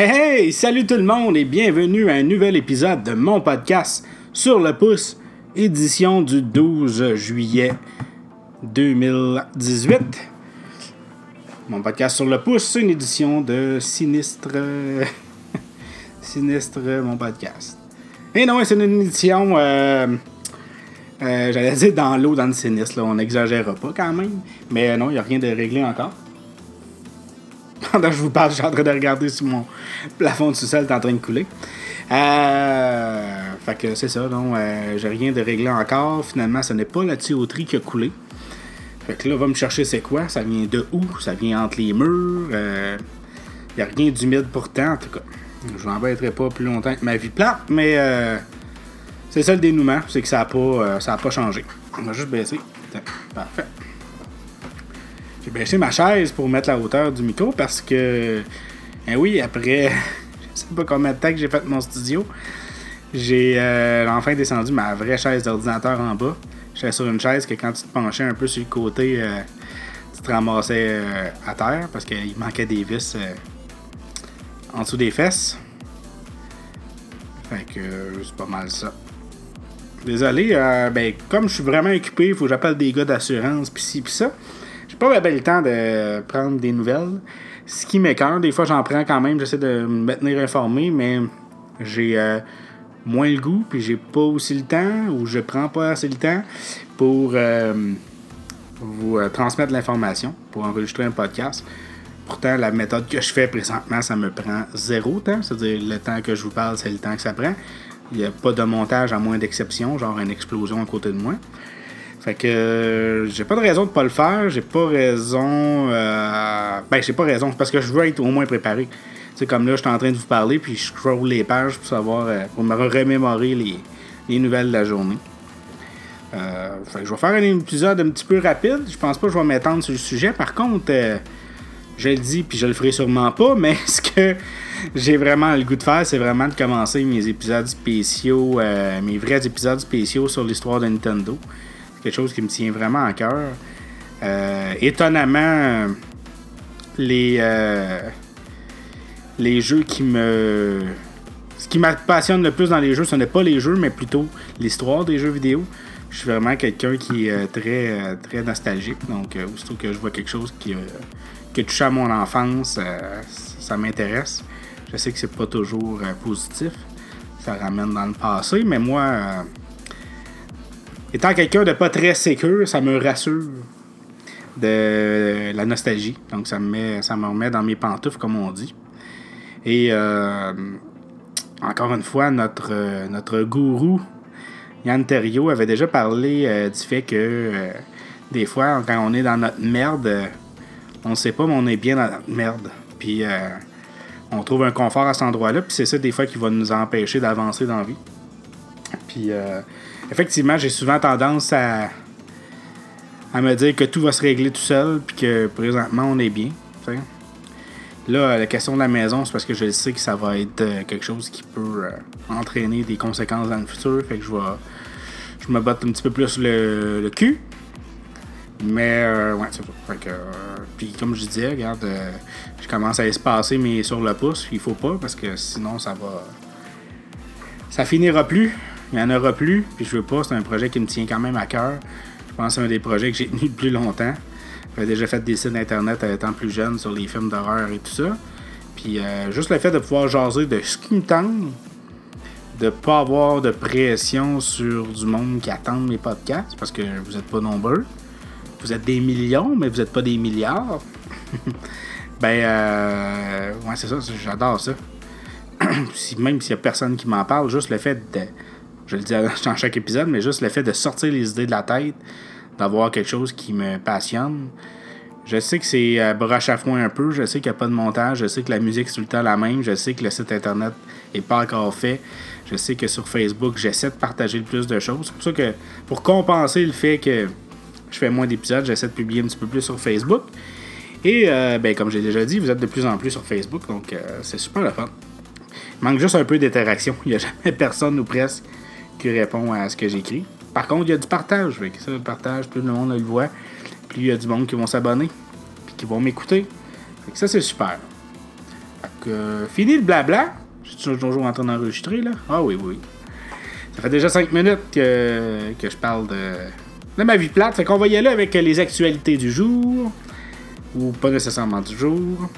Hey, hey, salut tout le monde et bienvenue à un nouvel épisode de mon podcast sur le pouce, édition du 12 juillet 2018. Mon podcast sur le pouce, c'est une édition de Sinistre. Sinistre, mon podcast. Et non, c'est une édition. Euh, euh, J'allais dire dans l'eau, dans le sinistre, là, on n'exagérera pas quand même. Mais non, il n'y a rien de réglé encore. Pendant que je vous parle, je suis en train de regarder si mon plafond de sous-sol est en train de couler. Euh, fait que c'est ça, non, euh, j'ai rien de réglé encore. Finalement, ce n'est pas la tuyauterie qui a coulé. Fait que là, va me chercher c'est quoi. Ça vient de où? Ça vient entre les murs. Il euh, n'y a rien d'humide pourtant, en tout cas. Je m'embêterai pas plus longtemps que ma vie plate, mais c'est ça le dénouement, c'est que ça n'a pas, pas changé. On va juste baisser. Parfait. J'ai baissé ma chaise pour mettre la hauteur du micro parce que, eh oui, après, je sais pas combien de temps que j'ai fait mon studio, j'ai euh, enfin descendu ma vraie chaise d'ordinateur en bas. J'étais sur une chaise que quand tu te penchais un peu sur le côté, euh, tu te ramassais euh, à terre parce qu'il manquait des vis en dessous des fesses. Fait que c'est pas mal ça. Désolé, ben, comme je suis vraiment occupé, il faut que j'appelle des gars d'assurance, pis ci, pis ça. J'ai pas le temps de prendre des nouvelles. Ce qui m'écœure, des fois j'en prends quand même, j'essaie de me tenir informé, mais j'ai euh, moins le goût, puis j'ai pas aussi le temps, ou je prends pas assez le temps pour euh, vous euh, transmettre l'information, pour enregistrer un podcast. Pourtant, la méthode que je fais présentement, ça me prend zéro temps. C'est-à-dire, le temps que je vous parle, c'est le temps que ça prend. Il n'y a pas de montage à moins d'exception, genre une explosion à côté de moi. Fait que euh, j'ai pas de raison de pas le faire. J'ai pas raison. euh, Ben, j'ai pas raison. Parce que je veux être au moins préparé. C'est comme là, je suis en train de vous parler, puis je scroll les pages pour savoir, euh, pour me remémorer les, les nouvelles de la journée. Fait que je vais faire un épisode un petit peu rapide. Je pense pas que je vais m'étendre sur le sujet. Par contre, je le dis, puis je le ferai sûrement pas, mais ce que j'ai vraiment le goût de faire, c'est vraiment de commencer mes épisodes spéciaux, mes vrais épisodes spéciaux sur l'histoire de Nintendo. Quelque chose qui me tient vraiment à cœur. Euh, étonnamment, les, euh, les jeux qui me. Ce qui me passionne le plus dans les jeux, ce n'est pas les jeux, mais plutôt l'histoire des jeux vidéo. Je suis vraiment quelqu'un qui est euh, très, très nostalgique. Donc, aussitôt que je vois quelque chose qui, qui a touché à mon enfance, ça m'intéresse. Je sais que c'est pas toujours positif. Ça ramène dans le passé, mais moi, étant quelqu'un de pas très sécure, ça me rassure de la nostalgie. Donc, ça me, met, ça me remet dans mes pantoufles, comme on dit. Et euh, encore une fois, notre, euh, notre gourou Yann Terriot avait déjà parlé euh, du fait que euh, des fois, quand on est dans notre merde, on ne sait pas, mais on est bien dans notre merde. Puis on trouve un confort à cet endroit-là, puis c'est ça des fois qui va nous empêcher d'avancer dans la vie. Puis effectivement, j'ai souvent tendance à, à me dire que tout va se régler tout seul, puis que présentement on est bien. Là, la question de la maison, c'est parce que je sais que ça va être euh, quelque chose qui peut euh, entraîner des conséquences dans le futur. Fait que je vais. Je me botte un petit peu plus le, cul. Mais, euh, ouais, c'est ça. Fait que. euh, puis, comme je disais, regarde, je commence à espacer mais sur le pouce. Il faut pas parce que sinon, ça va. Ça finira plus. Il n'y en aura plus. Puis, je veux pas. C'est un projet qui me tient quand même à cœur. Je pense que c'est un des projets que j'ai tenu le plus longtemps. J'avais déjà fait des sites internet étant plus jeune sur les films d'horreur et tout ça. Puis euh, juste le fait de pouvoir jaser de ce qui me tente, de pas avoir de pression sur du monde qui attend mes podcasts, parce que vous êtes pas nombreux. Vous êtes des millions, mais vous êtes pas des milliards. ben, euh, ouais, c'est ça, j'adore ça. Même s'il y a personne qui m'en parle, juste le fait de. Je le dis dans chaque épisode, mais juste le fait de sortir les idées de la tête, d'avoir quelque chose qui me passionne. Je sais que c'est euh, broche à foin un peu, je sais qu'il n'y a pas de montage, je sais que la musique est tout le temps la même, je sais que le site internet n'est pas encore fait, je sais que sur Facebook, j'essaie de partager le plus de choses. C'est pour ça que, pour compenser le fait que je fais moins d'épisodes, j'essaie de publier un petit peu plus sur Facebook. Et, euh, ben, comme j'ai déjà dit, vous êtes de plus en plus sur Facebook, donc euh, c'est super le fun. Il manque juste un peu d'interaction. Il n'y a jamais personne ou presque qui répond à ce que j'écris. Par contre, il y a du partage. Fait que ça, le partage, plus le monde le voit, plus il y a du monde qui vont s'abonner, puis qui vont m'écouter. Fait que ça, c'est super. Fait euh, fini le blabla. Je suis toujours en train d'enregistrer, là. Ah oui, oui. Ça fait déjà 5 minutes que, que je parle de, de ma vie plate. Fait qu'on va y aller avec les actualités du jour. Ou pas nécessairement du jour.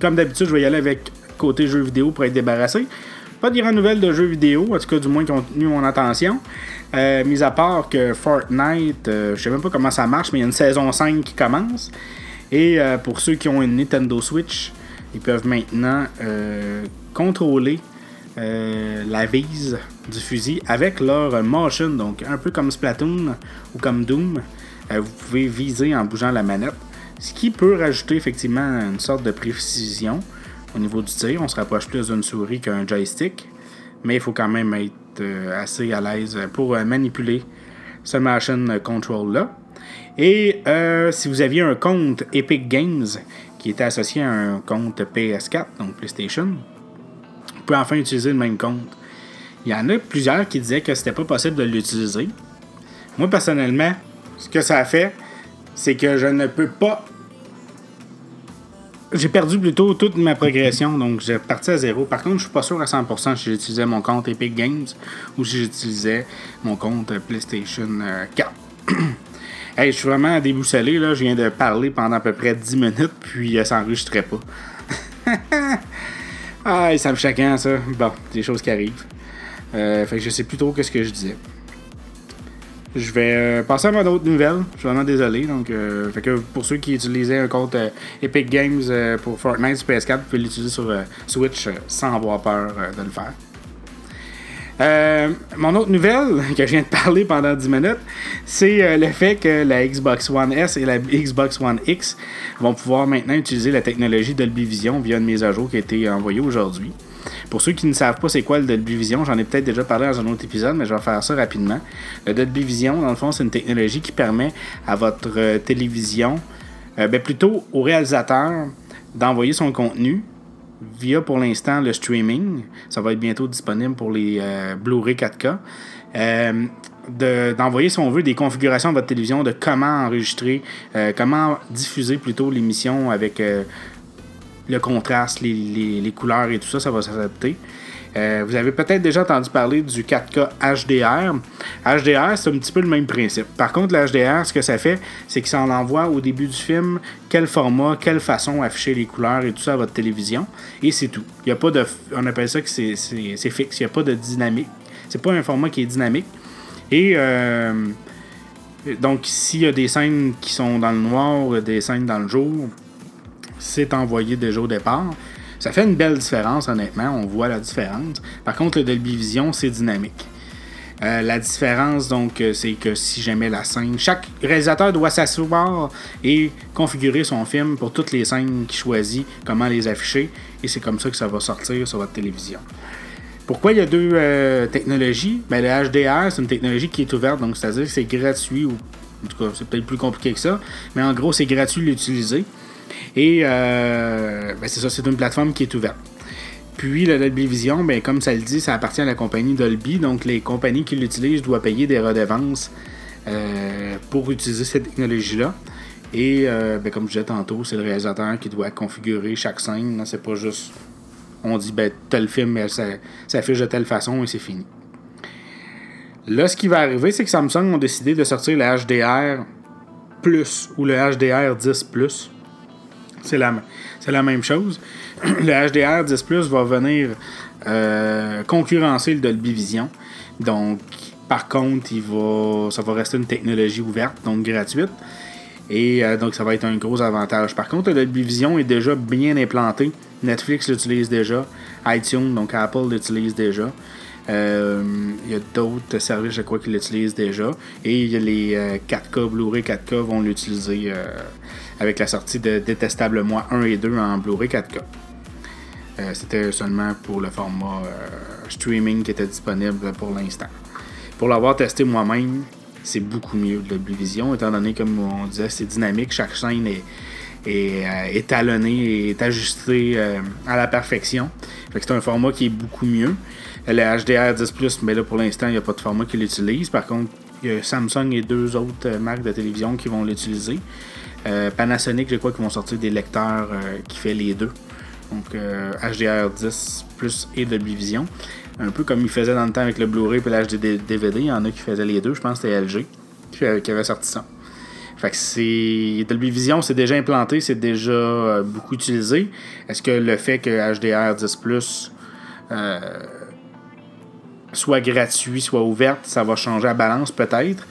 Comme d'habitude, je vais y aller avec côté jeux vidéo pour être débarrassé. Pas de grandes nouvelles de jeux vidéo, en tout cas du moins qui ont tenu mon attention. Euh, mis à part que Fortnite, euh, je sais même pas comment ça marche, mais il y a une saison 5 qui commence. Et euh, pour ceux qui ont une Nintendo Switch, ils peuvent maintenant euh, contrôler la vise du fusil avec leur motion, donc un peu comme Splatoon ou comme Doom. Vous pouvez viser en bougeant la manette, ce qui peut rajouter effectivement une sorte de précision au niveau du tir. On se rapproche plus d'une souris qu'un joystick, mais il faut quand même être euh, assez à l'aise pour euh, manipuler ce motion control là. Et euh, si vous aviez un compte Epic Games qui était associé à un compte PS4, donc PlayStation, vous pouvez enfin utiliser le même compte. Il y en a plusieurs qui disaient que c'était pas possible de l'utiliser. Moi, personnellement, ce que ça a fait, c'est que je ne peux pas. J'ai perdu plutôt toute ma progression, donc j'ai parti à zéro. Par contre, je suis pas sûr à 100% si j'utilisais mon compte Epic Games ou si j'utilisais mon compte PlayStation euh, 4. hey, je suis vraiment déboussolé, là. Je viens de parler pendant à peu près 10 minutes, puis euh, ça n'enregistrait pas. ah, ça me chacun, ça. Bon, des choses qui arrivent. Euh, fait que je sais plus trop qu'est-ce que je disais. Je vais euh, passer à mon autre nouvelle. Je suis vraiment désolé. Donc, euh, fait que pour ceux qui utilisaient un compte euh, Epic Games pour Fortnite sur PS4, vous pouvez l'utiliser sur Switch sans avoir peur de le faire. Mon autre nouvelle, que je viens de parler pendant 10 minutes, c'est le fait que la Xbox One S et la Xbox One X vont pouvoir maintenant utiliser la technologie Dolby Vision via une mise à jour qui a été envoyée aujourd'hui. Pour ceux qui ne savent pas c'est quoi le Dolby Vision, j'en ai peut-être déjà parlé dans un autre épisode, mais je vais faire ça rapidement. Le Dolby Vision, dans le fond, c'est une technologie qui permet à votre euh, télévision, euh, ben plutôt au réalisateur, d'envoyer son contenu via pour l'instant le streaming. Ça va être bientôt disponible pour les euh, Blu-ray 4K. Euh, de- d'envoyer, si on veut, des configurations de votre télévision de comment enregistrer, comment diffuser plutôt l'émission avec le contraste, les, couleurs et tout ça, ça va s'adapter. Euh, vous avez peut-être déjà entendu parler du 4K HDR. HDR, c'est un petit peu le même principe. Par contre, le HDR, ce que ça fait, c'est que ça en envoie au début du film quel format, quelle façon afficher les couleurs et tout ça à votre télévision. Et c'est tout. Il y a pas de, on appelle ça que c'est fixe. Il n'y a pas de dynamique. C'est pas un format qui est dynamique. Et euh, donc, s'il y a des scènes qui sont dans le noir, des scènes dans le jour, c'est envoyé déjà au départ. Ça fait une belle différence, honnêtement. On voit la différence. Par contre, le Dolby Vision, c'est dynamique. Euh, la différence, donc, euh, c'est que si jamais la scène. Chaque réalisateur doit s'asseoir et configurer son film pour toutes les scènes qu'il choisit, comment les afficher. Et c'est comme ça que ça va sortir sur votre télévision. Pourquoi il y a deux euh, technologies? Ben, Le HDR, c'est une technologie qui est ouverte, donc c'est-à-dire que c'est gratuit, ou en tout cas, c'est peut-être plus compliqué que ça, mais en gros, c'est gratuit de l'utiliser. Et euh, ben, c'est ça, c'est une plateforme qui est ouverte. Puis le Dolby Vision, ben, comme ça le dit, ça appartient à la compagnie Dolby, donc les compagnies qui l'utilisent doivent payer des redevances euh, pour utiliser cette technologie-là. Et euh, ben, comme je disais tantôt, c'est le réalisateur qui doit configurer chaque scène. C'est pas juste on dit ben tel film ça s'affiche de telle façon et c'est fini. Là, ce qui va arriver, c'est que Samsung ont décidé de sortir le HDR Plus ou le HDR 10 Plus. C'est la, même chose. Le HDR 10 Plus va venir euh, concurrencer le Dolby Vision. Donc, par contre, il va, ça va rester une technologie ouverte, donc gratuite. Et euh, donc, ça va être un gros avantage. Par contre, le Dolby Vision est déjà bien implanté. Netflix l'utilise déjà. iTunes, donc Apple l'utilise déjà. Euh, il y a d'autres services, je crois, qui l'utilisent déjà. Et il y a les euh, 4K, Blu-ray 4K vont l'utiliser avec la sortie de Détestable Moi 1 et 2 en Blu-ray 4K. Euh, C'était seulement pour le format euh, streaming qui était disponible pour l'instant. Pour l'avoir testé moi-même, c'est beaucoup mieux de Vision, étant donné, comme on disait, c'est dynamique. Chaque scène est, est euh, et est ajustée euh, à la perfection. C'est un format qui est beaucoup mieux. Le HDR 10 mais là pour l'instant, il n'y a pas de format qui l'utilise. Par contre, il y a Samsung et deux autres marques de télévision qui vont l'utiliser. Euh, Panasonic, je crois qu'ils vont sortir des lecteurs euh, qui fait les deux. Donc HDR10 plus et Dolby Vision. Un peu comme ils faisaient dans le temps avec le Blu-ray et l'HD DVD. Il y en a qui faisaient les deux. Je pense que c'était LG qui avait sorti ça. Fait que c'est. Dolby Vision, c'est déjà implanté, c'est déjà euh, beaucoup utilisé. Est-ce que le fait que HDR 10 euh, soit gratuit, soit ouverte, ça va changer la balance peut-être?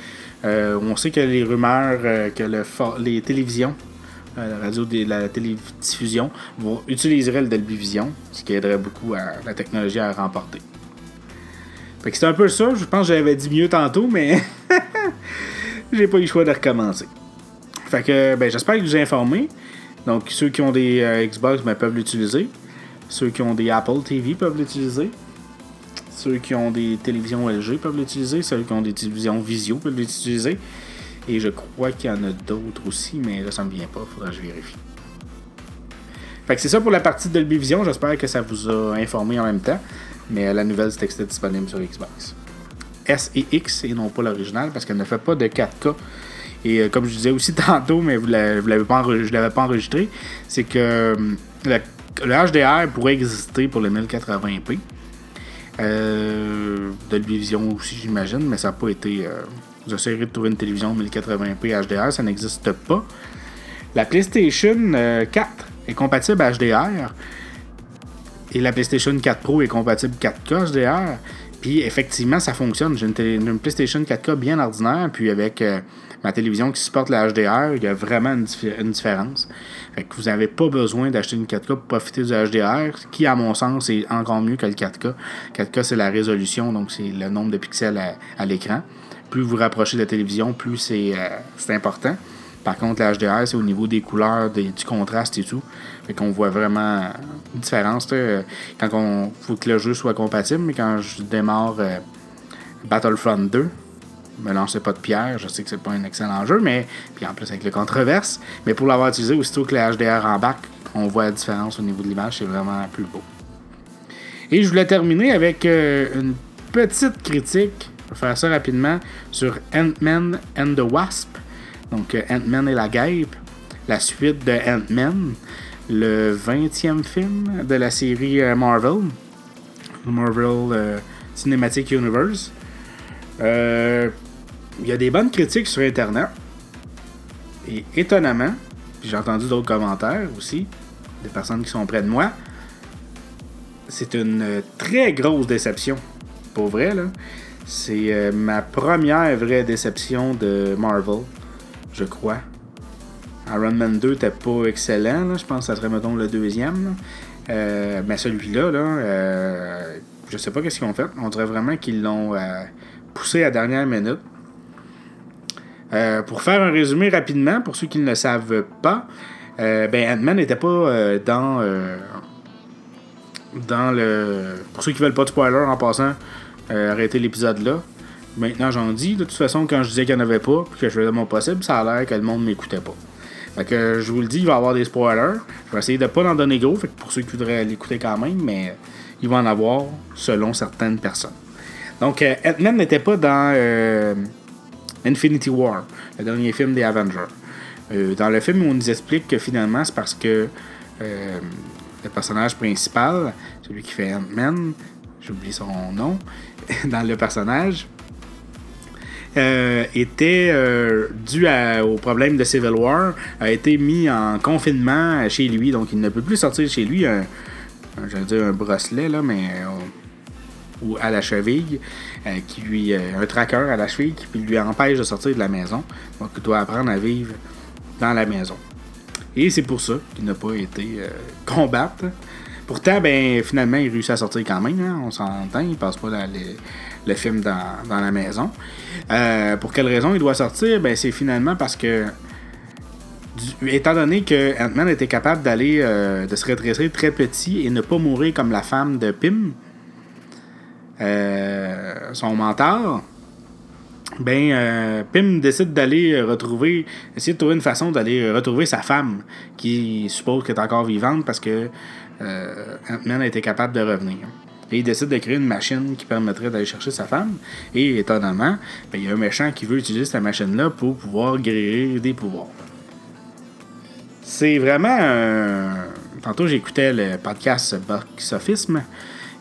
Euh, on sait que les rumeurs que le les télévisions, la radio de la télédiffusion, vont, utiliseraient le Dolby Vision, ce qui aiderait beaucoup à la technologie à remporter. Fait que c'est un peu ça. Je pense que j'avais dit mieux tantôt, mais j'ai pas eu le choix de recommencer. Fait que ben, j'espère que vous ai informé. Donc ceux qui ont des euh, Xbox ben, peuvent l'utiliser. Ceux qui ont des Apple TV peuvent l'utiliser. Ceux qui ont des télévisions LG peuvent l'utiliser. Ceux qui ont des télévisions Visio peuvent l'utiliser. Et je crois qu'il y en a d'autres aussi, mais là ça me vient pas, faudra que je vérifie. Fait que c'est ça pour la partie de Vision. J'espère que ça vous a informé en même temps. Mais la nouvelle, c'est disponible sur Xbox. S et X et non pas l'original parce qu'elle ne fait pas de 4K. Et euh, comme je disais aussi tantôt, mais je l'avais pas enregistré, c'est que euh, le, HDR pourrait exister pour le 1080p. Euh, Dolby Vision aussi, j'imagine, mais ça n'a pas été. Euh, J'essaierai de trouver une télévision 1080p HDR, ça n'existe pas. La PlayStation 4 est compatible HDR et la PlayStation 4 Pro est compatible 4K HDR. Puis effectivement, ça fonctionne. J'ai une, PlayStation 4K bien ordinaire, puis avec euh, ma télévision qui supporte la HDR, il y a vraiment une, différence. Fait que vous n'avez pas besoin d'acheter une 4K pour profiter du HDR, qui à mon sens est encore mieux que le 4K. 4K c'est la résolution, donc c'est le nombre de pixels à, l'écran. Plus vous rapprochez de la télévision, plus c'est euh, important. Par contre, la HDR, c'est au niveau des couleurs, du contraste et tout. Fait qu'on voit vraiment une différence. Quand on faut que le jeu soit compatible, mais quand je démarre euh, Battlefront 2, me lancez pas de pierre, je sais que c'est pas un excellent jeu, mais puis en plus avec le controverse, mais pour l'avoir utilisé, aussitôt que le HDR embarque, on voit la différence au niveau de l'image, c'est vraiment plus beau. Et je voulais terminer avec euh, une petite critique, je vais faire ça rapidement, sur Ant-Man and the Wasp. Donc, euh, Ant-Man et la guêpe, la suite de Ant-Man, le 20e film de la série euh, Marvel, Marvel euh, Cinematic Universe. Il y a des bonnes critiques sur Internet. Et étonnamment, j'ai entendu d'autres commentaires aussi, des personnes qui sont près de moi, c'est une très grosse déception. Pour vrai, là. C'est ma première vraie déception de Marvel je crois. Iron Man 2 n'était pas excellent, je pense que ça serait, mettons, le deuxième. Euh, mais celui-là, là, euh, je sais pas qu'est-ce qu'ils ont fait. On dirait vraiment qu'ils l'ont euh, poussé à dernière minute. Pour faire un résumé rapidement, pour ceux qui ne le savent pas, ben Ant-Man n'était pas dans, dans le. Pour ceux qui veulent pas de spoiler en passant, arrêtez l'épisode là. Maintenant, j'en dis. De toute façon, quand je disais qu'il n'y en avait pas, puis que je faisais mon possible, ça a l'air que le monde m'écoutait pas. Fait que je vous le dis, il va y avoir des spoilers. Je vais essayer de pas en donner gros, fait que pour ceux qui voudraient l'écouter quand même, mais il va en avoir selon certaines personnes. Donc, euh, Ant-Man n'était pas dans euh, Infinity War, le dernier film des Avengers. Euh, dans le film, on nous explique que finalement, c'est parce que le personnage principal, celui qui fait Ant-Man, j'oublie son nom, dans le personnage, euh, était euh, dû au problème de Civil War, a été mis en confinement chez lui, donc il ne peut plus sortir chez lui un, dire un bracelet là, mais euh, ou à la cheville, qui lui un tracker à la cheville qui lui empêche de sortir de la maison, donc il doit apprendre à vivre dans la maison. Et c'est pour ça qu'il n'a pas été combattre. Pourtant, ben finalement, il réussit à sortir quand même. Hein, on s'entend, il passe pas dans le film dans, la maison. Euh, pour quelle raison il doit sortir? Ben, C'est finalement parce que, étant donné que Ant-Man était capable d'aller, euh, de se redresser très petit et ne pas mourir comme la femme de Pym, euh, son mentor, ben, Pym décide d'aller retrouver, essayer de trouver une façon d'aller retrouver sa femme, qui suppose qu'elle est encore vivante parce que Ant-Man a été capable de revenir. Et il décide de créer une machine qui permettrait d'aller chercher sa femme. Et étonnamment, ben, il y a un méchant qui veut utiliser cette machine-là pour pouvoir guérir des pouvoirs. C'est vraiment tantôt, j'écoutais le podcast Box Office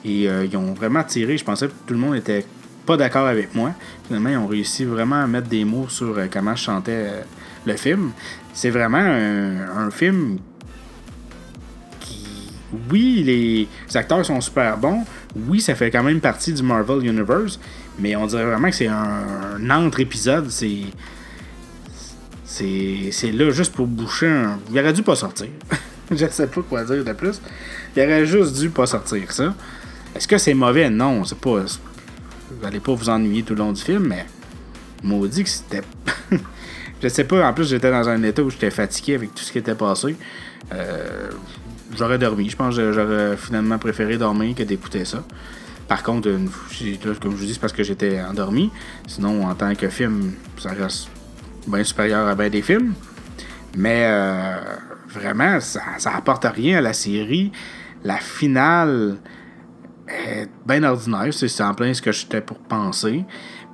et euh, ils ont vraiment tiré. Je pensais que tout le monde était pas d'accord avec moi. Finalement, ils ont réussi vraiment à mettre des mots sur euh, comment je chantais le film. C'est vraiment un, film qui. Oui, les acteurs sont super bons. Oui, ça fait quand même partie du Marvel Universe. Mais on dirait vraiment que c'est un, entre-épisode. C'est. C'est là juste pour boucher un. Il aurait dû pas sortir. Je sais pas quoi dire de plus. Il aurait juste dû pas sortir ça. Est-ce que c'est mauvais? Non, c'est pas. Vous allez pas vous ennuyer tout le long du film, mais maudit que c'était. je sais pas, en plus j'étais dans un état où j'étais fatigué avec tout ce qui était passé. Euh, j'aurais dormi. Je pense que j'aurais finalement préféré dormir que d'écouter ça. Par contre, comme je vous dis, c'est parce que j'étais endormi. Sinon, en tant que film, ça reste bien supérieur à bien des films. Mais euh, vraiment, ça, ça apporte rien à la série. La finale bien ordinaire. C'est en plein ce que j'étais pour penser.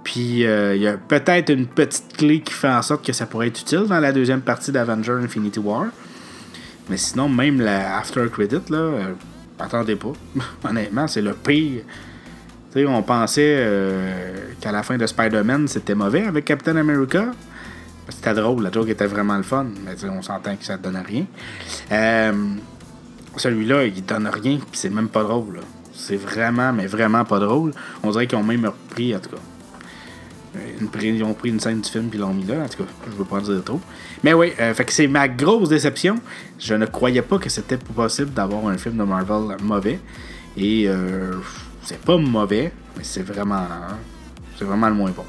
Puis euh, il y a peut-être une petite clé qui fait en sorte que ça pourrait être utile dans la deuxième partie d'Avenger Infinity War. Mais sinon, même la After Credit, là, euh, attendez pas. Honnêtement, c'est le pire. on pensait euh, qu'à la fin de Spider-Man, c'était mauvais avec Captain America. C'était drôle, la joke était vraiment le fun, mais on s'entend que ça ne donne rien. Celui-là, il donne rien, c'est même pas drôle. C'est vraiment, mais vraiment pas drôle. On dirait qu'ils ont même repris, en tout cas ils ont pris une scène du film puis l'ont mis là. En tout cas, je veux pas en dire trop. Mais oui, euh, fait que c'est ma grosse déception. Je ne croyais pas que c'était possible d'avoir un film de Marvel mauvais. Et euh, c'est pas mauvais, mais c'est vraiment. C'est vraiment le moins bon.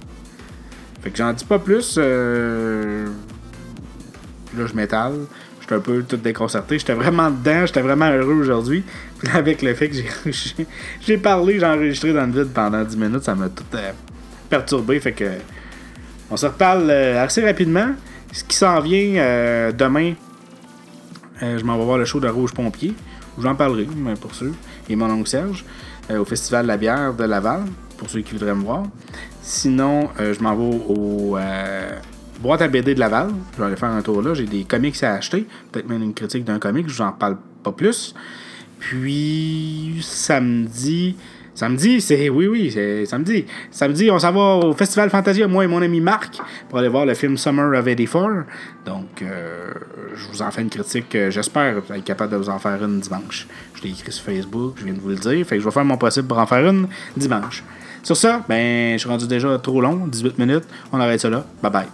Fait que j'en dis pas plus. Euh, là, je m'étale. J'étais un peu tout déconcerté. J'étais vraiment dedans. J'étais vraiment heureux aujourd'hui. Avec le fait que j'ai, j'ai parlé, j'ai enregistré dans le vide pendant 10 minutes, ça m'a tout perturbé. Fait que on se reparle euh, assez rapidement. Ce qui s'en vient euh, demain, euh, je m'en vais voir le show de Rouge Pompier. J'en parlerai, pour ceux. Et mon oncle Serge, au Festival de la bière de Laval, pour ceux qui voudraient me voir. Sinon, je m'en vais au boîte à BD de Laval. Je vais aller faire un tour là. J'ai des comics à acheter. Peut-être même une critique d'un comic. Je n'en parle pas plus. Puis, samedi, Samedi, c'est. Oui, oui, c'est samedi. Samedi, on s'en va au Festival Fantasia, moi et mon ami Marc, pour aller voir le film Summer of 84. Donc, euh, je vous en fais une critique. J'espère être capable de vous en faire une dimanche. Je l'ai écrit sur Facebook, je viens de vous le dire. Fait que je vais faire mon possible pour en faire une dimanche. Sur ça, ben, je suis rendu déjà trop long, 18 minutes. On arrête ça là. Bye bye.